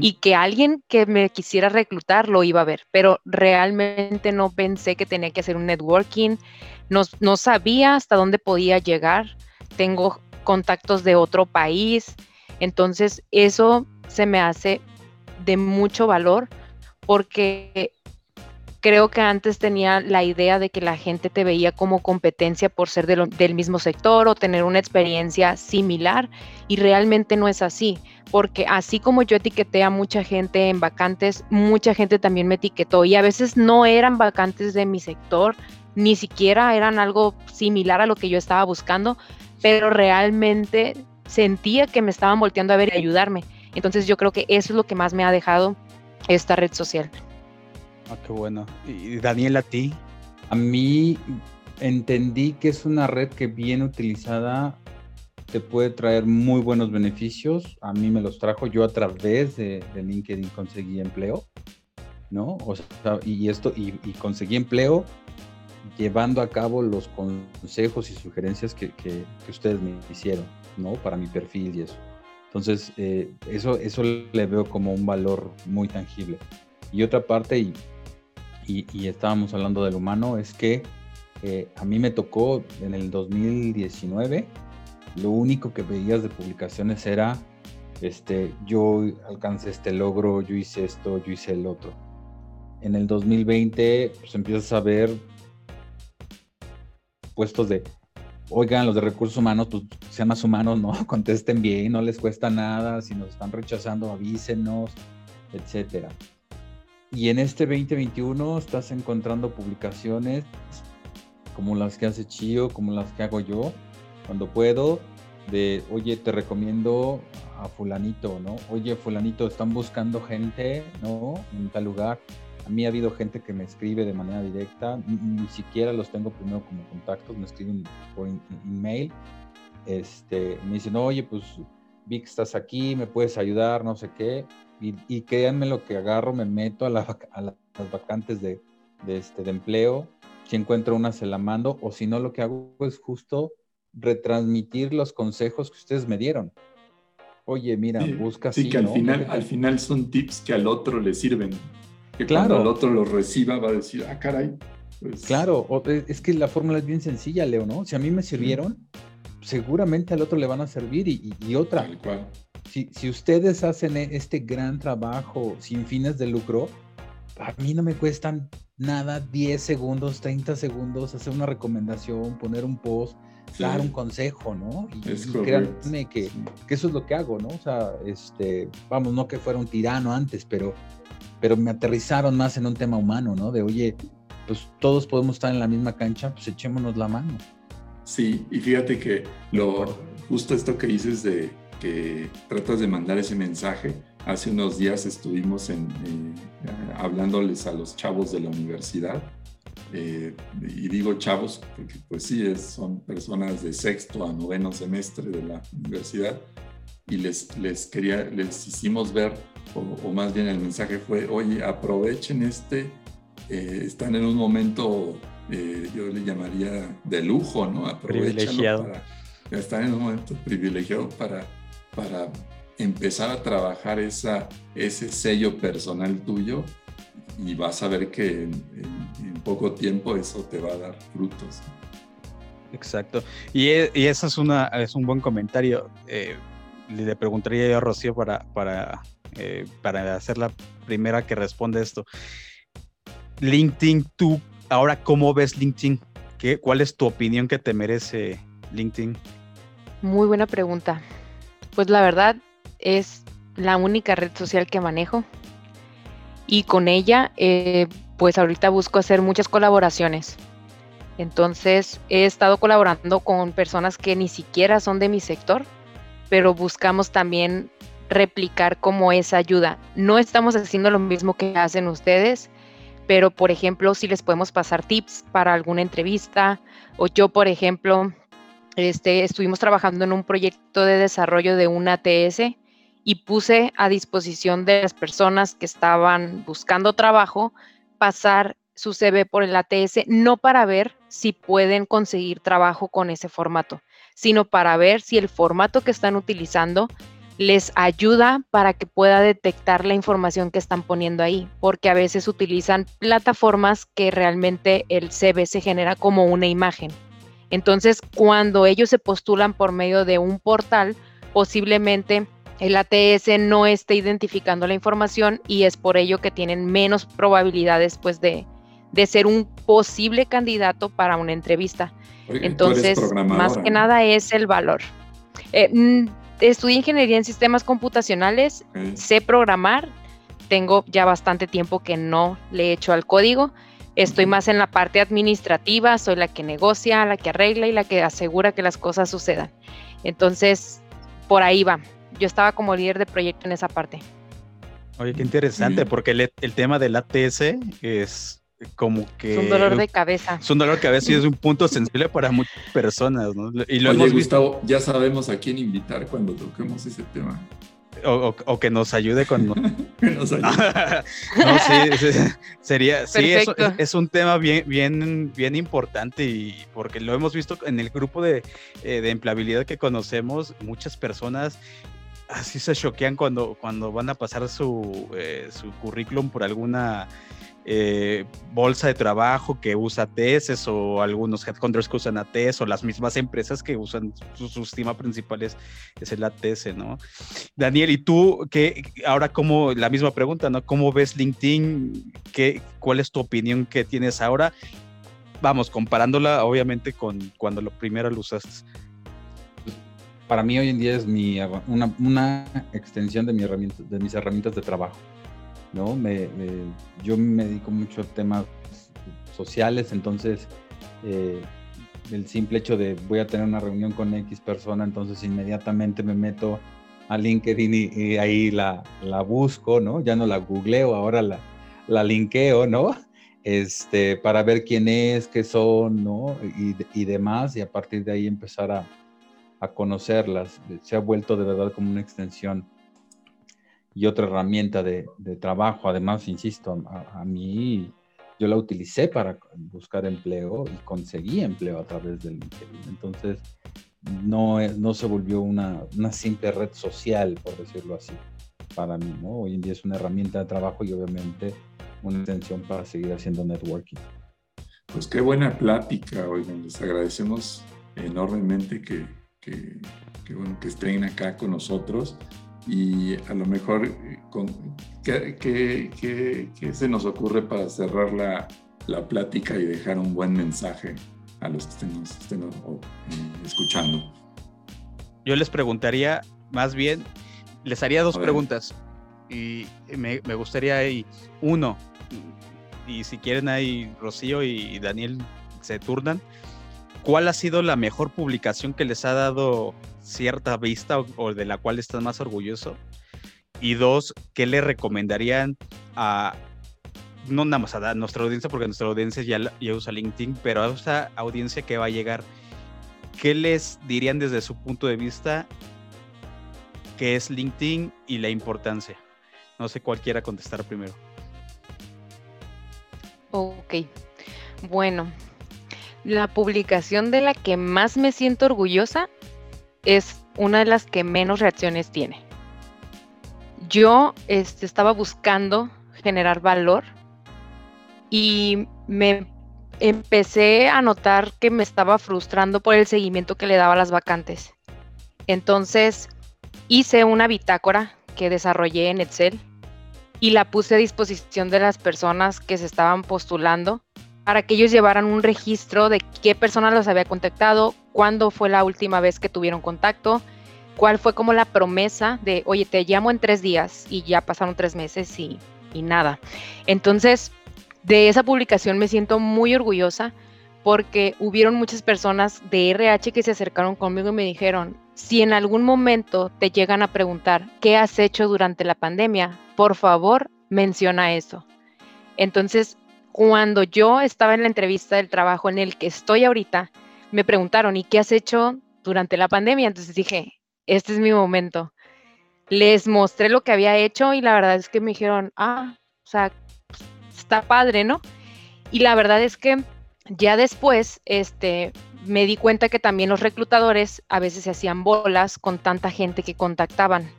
y que alguien que me quisiera reclutar lo iba a ver, pero realmente no pensé que tenía que hacer un networking, no, no sabía hasta dónde podía llegar, tengo contactos de otro país, entonces eso se me hace de mucho valor porque creo que antes tenía la idea de que la gente te veía como competencia por ser del mismo sector o tener una experiencia similar y realmente no es así, porque así como yo etiqueté a mucha gente en vacantes, mucha gente también me etiquetó y a veces no eran vacantes de mi sector, ni siquiera eran algo similar a lo que yo estaba buscando, pero realmente sentía que me estaban volteando a ver y ayudarme. Entonces yo creo que eso es lo que más me ha dejado esta red social. Ah, qué bueno. ¿Y Daniel a ti? A mí entendí que es una red que bien utilizada te puede traer muy buenos beneficios. A mí me los trajo yo a través de, LinkedIn conseguí empleo, ¿no? O sea, y esto, y, conseguí empleo llevando a cabo los consejos y sugerencias que, ustedes me hicieron, ¿no? Para mi perfil y eso. Entonces, eh, eso, eso le veo como un valor muy tangible. Y otra parte, y, y, estábamos hablando del humano, es que eh, a mí me tocó en el 2019, lo único que veías de publicaciones era, este, yo alcancé este logro, yo hice esto, yo hice el otro. En el 2020, pues empiezas a ver puestos de, oigan, los de recursos humanos, pues sean más humanos, ¿no? Contesten bien, no les cuesta nada, si nos están rechazando, avísenos, etcétera. Y en este 2021 estás encontrando publicaciones como las que hace Chio, como las que hago yo, cuando puedo, de, oye, te recomiendo a fulanito, ¿no? Oye, fulanito, están buscando gente, ¿no? En tal lugar. A mí ha habido gente que me escribe de manera directa, ni, siquiera los tengo primero como contactos, me escriben por email, este, me dicen, oye, pues vi que estás aquí, me puedes ayudar, no sé qué, y, créanme lo que agarro, me meto a, las vacantes de, este, de empleo, si encuentro una se la mando, o si no, lo que hago es justo retransmitir los consejos que ustedes me dieron. Oye, mira, busca sí, que al final, al final son tips que al otro le sirven. Que claro. cuando el otro los reciba va a decir, ah, caray. Pues claro, es que la fórmula es bien sencilla, Leo, ¿no? Si a mí me sirvieron, seguramente al otro le van a servir y, y otra. Tal cual si, ustedes hacen e, este gran trabajo sin fines de lucro, a mí no me cuestan nada 10 segundos, 30 segundos, hacer una recomendación, poner un post, dar un consejo, ¿no? Y, créanme que, eso es lo que hago, ¿no? O sea, este, vamos, no que fuera un tirano antes, pero, pero me aterrizaron más en un tema humano, ¿no? De, oye, pues todos podemos estar en la misma cancha, pues echémonos la mano. Sí, y fíjate que lo, justo esto que dices de que tratas de mandar ese mensaje. Hace unos días estuvimos en, eh, hablándoles a los chavos de la universidad. Eh, y digo chavos porque pues sí, son personas de sexto a noveno semestre de la universidad y les, les, quería, les hicimos ver, o, más bien el mensaje fue, oye, aprovechen este, eh, están en un momento, yo le llamaría de lujo, ¿no? Aprovechalo para, están en un momento privilegiado para para empezar a trabajar esa, ese sello personal tuyo y vas a ver que en, poco tiempo eso te va a dar frutos. Exacto. Y, e, y eso es, una, es un buen comentario. Eh, le preguntaría yo a Rocío para, para, eh, para hacer la primera que responde esto. LinkedIn, tú, ahora, ¿cómo ves LinkedIn? ¿Qué, ¿Cuál es tu opinión que te merece LinkedIn? Muy buena pregunta. Pues la verdad es la única red social que manejo y con ella eh, pues ahorita busco hacer muchas colaboraciones. Entonces he estado colaborando con personas que ni siquiera son de mi sector, pero buscamos también replicar como esa ayuda. No estamos haciendo lo mismo que hacen ustedes, pero por ejemplo, si les podemos pasar tips para alguna entrevista, o yo, por ejemplo, este, estuvimos trabajando en un proyecto de desarrollo de un ATS y puse a disposición de las personas que estaban buscando trabajo pasar su CV por el ATS, no para ver si pueden conseguir trabajo con ese formato, sino para ver si el formato que están utilizando les ayuda para que pueda detectar la información que están poniendo ahí, porque a veces utilizan plataformas que realmente el CV se genera como una imagen. Entonces, cuando ellos se postulan por medio de un portal, posiblemente el ATS no esté identificando la información y es por ello que tienen menos probabilidades pues de, de ser un posible candidato para una entrevista. Entonces, más que nada es el valor. Eh, estudié ingeniería en sistemas computacionales, sé programar, tengo ya bastante tiempo que no le he hecho al código. Estoy más en la parte administrativa, soy la que negocia, la que arregla y la que asegura que las cosas sucedan. Entonces, por ahí va. Yo estaba como líder de proyecto en esa parte. Oye, qué interesante, porque el, el, tema del ATS es como que... Es un dolor de cabeza. Es un dolor de cabeza y es un punto sensible para muchas personas, ¿no? Y lo hemos Gustavo, ya sabemos a quién invitar cuando toquemos ese tema. O, que nos ayude que nos ayude. no, sí, sería... Sí, es, es, un tema bien, bien, bien importante y porque lo hemos visto en el grupo de, eh, de empleabilidad que conocemos, muchas personas así se choquean cuando, cuando van a pasar su, eh, su currículum por alguna eh, bolsa de trabajo que usa ATS o algunos headhunters que usan ATS o las mismas empresas que usan su, sistema principal es, el ATS, ¿no? Daniel, ¿y tú qué, ahora como la misma pregunta, ¿no? ¿Cómo ves LinkedIn? ¿Qué, ¿Cuál es tu opinión que tienes ahora? Vamos, comparándola obviamente con cuando lo primero lo usaste. Para mí hoy en día es mi, una, una extensión de, mi herramienta, de mis herramientas de trabajo. ¿No? Me, yo me dedico mucho a temas sociales, entonces eh, el simple hecho de voy a tener una reunión con X persona, entonces inmediatamente me meto a LinkedIn y, ahí la, la, busco, ¿no? Ya no la googleo, ahora la, la linkeo, ¿no? Este, para ver quién es, qué son, ¿no? Y, y demás, y a partir de ahí empezar a, a conocerlas. Se ha vuelto de verdad como una extensión y otra herramienta de, trabajo. Además, insisto, a, mí yo la utilicé para buscar empleo y conseguí empleo a través del LinkedIn. Entonces, no, no se volvió una, simple red social, por decirlo así, para mí. Hoy en día es una herramienta de trabajo y obviamente una extensión para seguir haciendo networking. Pues qué buena plática, oigan, les agradecemos enormemente que, que, que estén acá con nosotros y a lo mejor eh, con, ¿qué, se nos ocurre para cerrar la, la, plática y dejar un buen mensaje a los que estén, eh, escuchando? Yo les preguntaría, más bien, les haría dos preguntas y me, me gustaría ahí, uno, y si quieren ahí Rocío y Daniel se turnan, ¿cuál ha sido la mejor publicación que les ha dado cierta vista o, de la cual estás más orgulloso? Y dos, ¿qué le recomendarían a, no nada más a nuestra audiencia, porque nuestra audiencia ya, usa LinkedIn, pero a esa audiencia que va a llegar, ¿qué les dirían desde su punto de vista qué es LinkedIn y la importancia? No sé cuál quiera contestar primero. Ok, bueno, la publicación de la que más me siento orgullosa es una de las que menos reacciones tiene. Yo este, estaba buscando generar valor y me empecé a notar que me estaba frustrando por el seguimiento que le daba a las vacantes. Entonces hice una bitácora que desarrollé en Excel y la puse a disposición de las personas que se estaban postulando para que ellos llevaran un registro de qué persona los había contactado, cuándo fue la última vez que tuvieron contacto, cuál fue como la promesa de, oye, te llamo en tres días y ya pasaron tres meses y, y nada. Entonces, de esa publicación me siento muy orgullosa porque hubieron muchas personas de RH que se acercaron conmigo y me dijeron, si en algún momento te llegan a preguntar qué has hecho durante la pandemia, por favor, menciona eso. Entonces, cuando yo estaba en la entrevista del trabajo en el que estoy ahorita, me preguntaron, ¿y qué has hecho durante la pandemia? Entonces dije, este es mi momento. Les mostré lo que había hecho y la verdad es que me dijeron, ah, o sea, está padre, ¿no? Y la verdad es que ya después, este, me di cuenta que también los reclutadores a veces se hacían bolas con tanta gente que contactaban.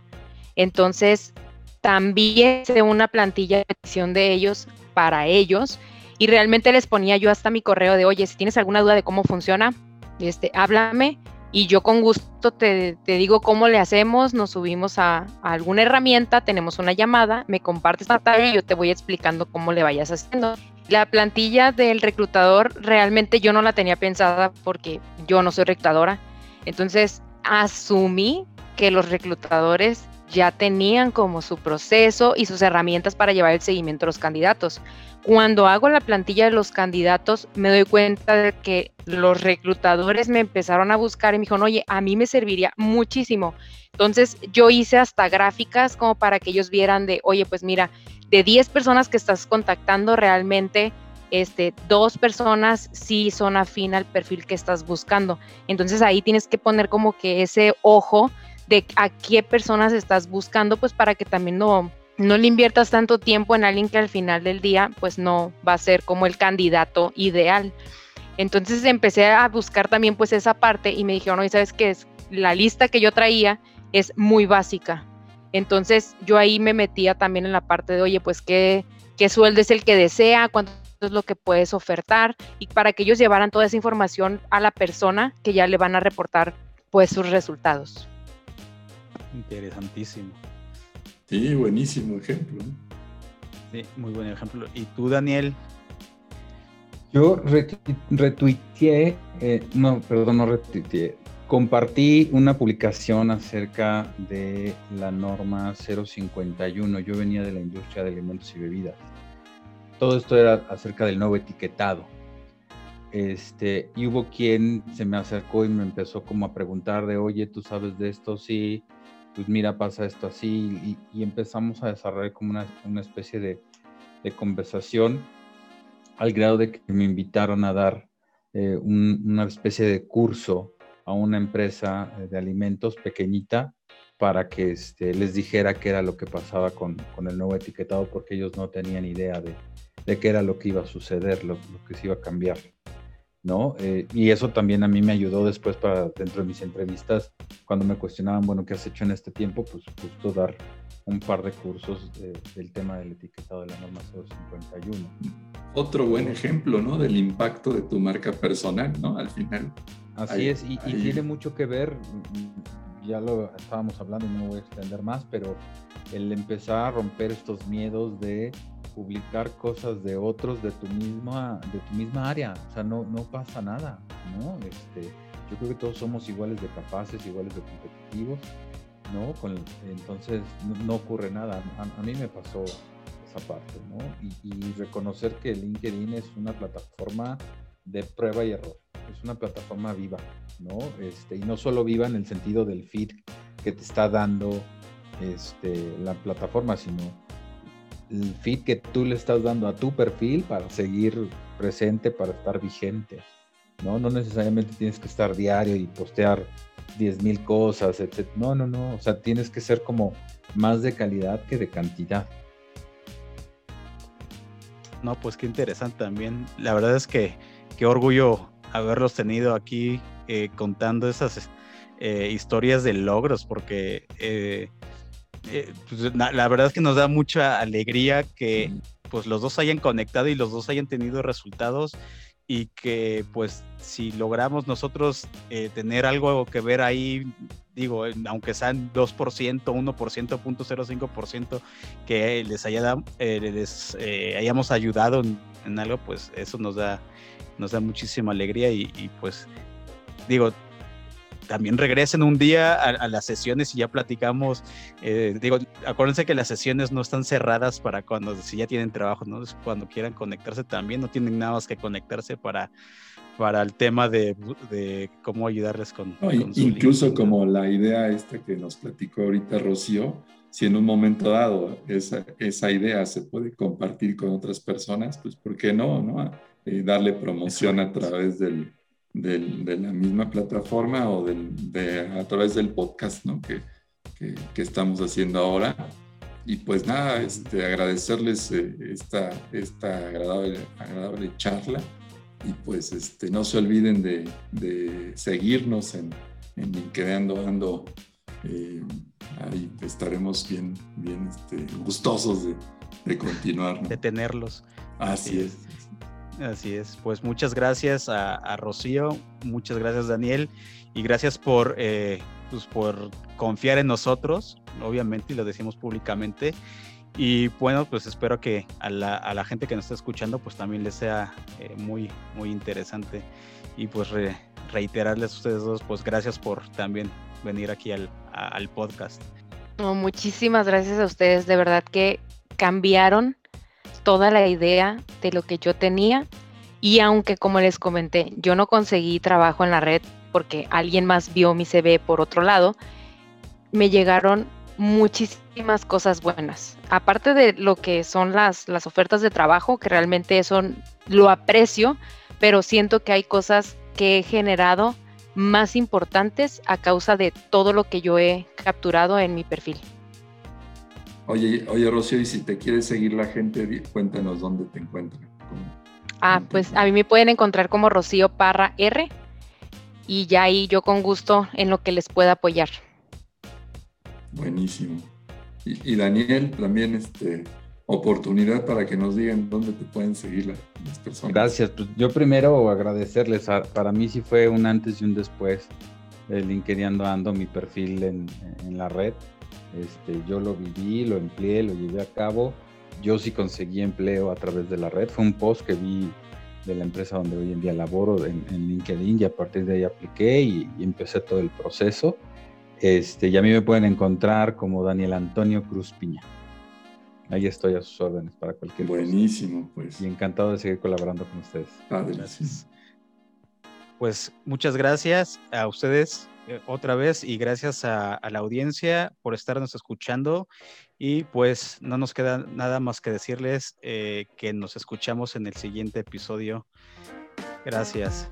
Entonces, también hice una plantilla de petición de ellos para ellos y realmente les ponía yo hasta mi correo de, oye, si tienes alguna duda de cómo funciona, este, háblame y yo con gusto te, digo cómo le hacemos, nos subimos a, alguna herramienta, tenemos una llamada, me compartes la tarea y yo te voy explicando cómo le vayas haciendo. la plantilla del reclutador realmente yo no la tenía pensada porque yo no soy reclutadora. Entonces asumí que los reclutadores ya tenían como su proceso y sus herramientas para llevar el seguimiento a los candidatos. Cuando hago la plantilla de los candidatos, me doy cuenta de que los reclutadores me empezaron a buscar y me dijeron, oye, a mí me serviría muchísimo. Entonces yo hice hasta gráficas como para que ellos vieran de, oye, pues mira, de 10 personas que estás contactando realmente, este, dos personas sí son afín al perfil que estás buscando. Entonces ahí tienes que poner como que ese ojo de a qué personas estás buscando, pues para que también no, no le inviertas tanto tiempo en alguien que al final del día, pues no va a ser como el candidato ideal. Entonces empecé a buscar también pues esa parte y me dijeron, oye, ¿sabes qué es? La lista que yo traía es muy básica. Entonces yo ahí me metía también en la parte de, oye, pues qué, qué sueldo es el que desea, cuánto es lo que puedes ofertar y para que ellos llevaran toda esa información a la persona que ya le van a reportar pues sus resultados. Interesantísimo. Sí, buenísimo ejemplo. Sí, muy buen ejemplo. ¿Y tú, Daniel? Yo retuiteé, eh, no, perdón, no retuiteé, compartí una publicación acerca de la norma 051. Yo venía de la industria de alimentos y bebidas. Todo esto era acerca del nuevo etiquetado. Este, y hubo quien se me acercó y me empezó como a preguntar de, oye, ¿tú sabes de esto? Sí, pues mira, pasa esto así, y, empezamos a desarrollar como una, especie de, conversación al grado de que me invitaron a dar eh, una especie de curso a una empresa de alimentos pequeñita para que este, les dijera qué era lo que pasaba con, el nuevo etiquetado, porque ellos no tenían idea de, qué era lo que iba a suceder, lo, lo que se iba a cambiar. ¿No? Eh, y eso también a mí me ayudó después para dentro de mis entrevistas, cuando me cuestionaban, bueno, ¿qué has hecho en este tiempo? Pues justo dar un par de cursos del tema del etiquetado de la norma 051. Otro buen ejemplo, ¿no? Del impacto de tu marca personal, ¿no? Al final. Así es, y, y, tiene mucho que ver, ya lo estábamos hablando, no voy a extender más, pero el empezar a romper estos miedos de publicar cosas de otros de tu misma, de tu misma área. O sea, no, no pasa nada, ¿no? Este, yo creo que todos somos iguales de capaces, iguales de competitivos, ¿no? Entonces no, ocurre nada. A, mí me pasó esa parte, ¿no? Y, reconocer que LinkedIn es una plataforma de prueba y error. Es una plataforma viva, ¿no? Este, y no solo viva en el sentido del feed que te está dando este, la plataforma, sino el feed que tú le estás dando a tu perfil para seguir presente, para estar vigente. ¿no? No necesariamente tienes que estar diario y postear 10 mil cosas, etc. No, no, no. O sea, tienes que ser como más de calidad que de cantidad. No, pues qué interesante también. La verdad es que qué orgullo haberlos tenido aquí eh, contando esas eh, historias de logros, porque eh, eh, pues, la, verdad es que nos da mucha alegría que pues los dos hayan conectado y los dos hayan tenido resultados y que pues si logramos nosotros eh, tener algo que ver ahí, digo, aunque sean 2%, 1%, 0.05%, que les, haya, eh, les hayamos ayudado en, algo, pues eso nos da, nos da muchísima alegría y, y pues digo, también regresen un día a, las sesiones y ya platicamos. Eh, digo, acuérdense que las sesiones no están cerradas para cuando si ya tienen trabajo, ¿no? Cuando quieran conectarse también, no tienen nada más que conectarse para, para el tema de, de cómo ayudarles con... incluso como la idea esta que nos platicó ahorita Rocío, si en un momento dado esa, esa idea se puede compartir con otras personas, pues ¿por qué no? no? Eh, darle promoción a través del, de la misma plataforma o de, a través del podcast ¿no? que, que, estamos haciendo ahora. Y pues nada, este, agradecerles eh, esta, esta agradable, agradable charla y pues este, no se olviden de, de seguirnos en, en LinkedIn Ando. Eh, ahí estaremos bien, bien este, gustosos de, de continuar. De tenerlos. Así es. Así es, pues muchas gracias a, Rocío, muchas gracias Daniel y gracias por, eh, pues por confiar en nosotros, obviamente, y lo decimos públicamente. Y bueno, pues espero que a la, gente que nos está escuchando pues también les sea eh, muy, muy interesante. Y pues reiterarles a ustedes dos, pues gracias por también venir aquí al, al podcast. muchísimas gracias a ustedes, de verdad que cambiaron toda la idea de lo que yo tenía y aunque como les comenté, yo no conseguí trabajo en la red porque alguien más vio mi CV por otro lado, me llegaron muchísimas cosas buenas. Aparte de lo que son las, las ofertas de trabajo, que realmente eso lo aprecio, pero siento que hay cosas que he generado más importantes a causa de todo lo que yo he capturado en mi perfil. Oye, oye Rocío, y si te quiere seguir la gente, cuéntanos dónde te encuentran. Ah, pues a mí me pueden encontrar como Rocío Parra R y ya ahí yo con gusto en lo que les pueda apoyar. Buenísimo. Y, Daniel, también este, oportunidad para que nos digan dónde te pueden seguir las personas. Gracias. Pues yo primero agradecerles. para mí sí fue un antes y un después de LinkedIn Ando, mi perfil en, en la red. Este, yo lo viví, lo empleé, lo llevé a cabo. Yo sí conseguí empleo a través de la red. Fue un post que vi de la empresa donde hoy en día laboro en, LinkedIn y a partir de ahí apliqué y, empecé todo el proceso. Este, y a mí me pueden encontrar como Daniel Antonio Cruz Piña. Ahí estoy a sus órdenes para cualquier Buenísimo, pues. Y encantado de seguir colaborando con ustedes. Gracias. Pues muchas gracias a ustedes eh, otra vez y gracias a, la audiencia por estarnos escuchando y pues no nos queda nada más que decirles eh, que nos escuchamos en el siguiente episodio. Gracias.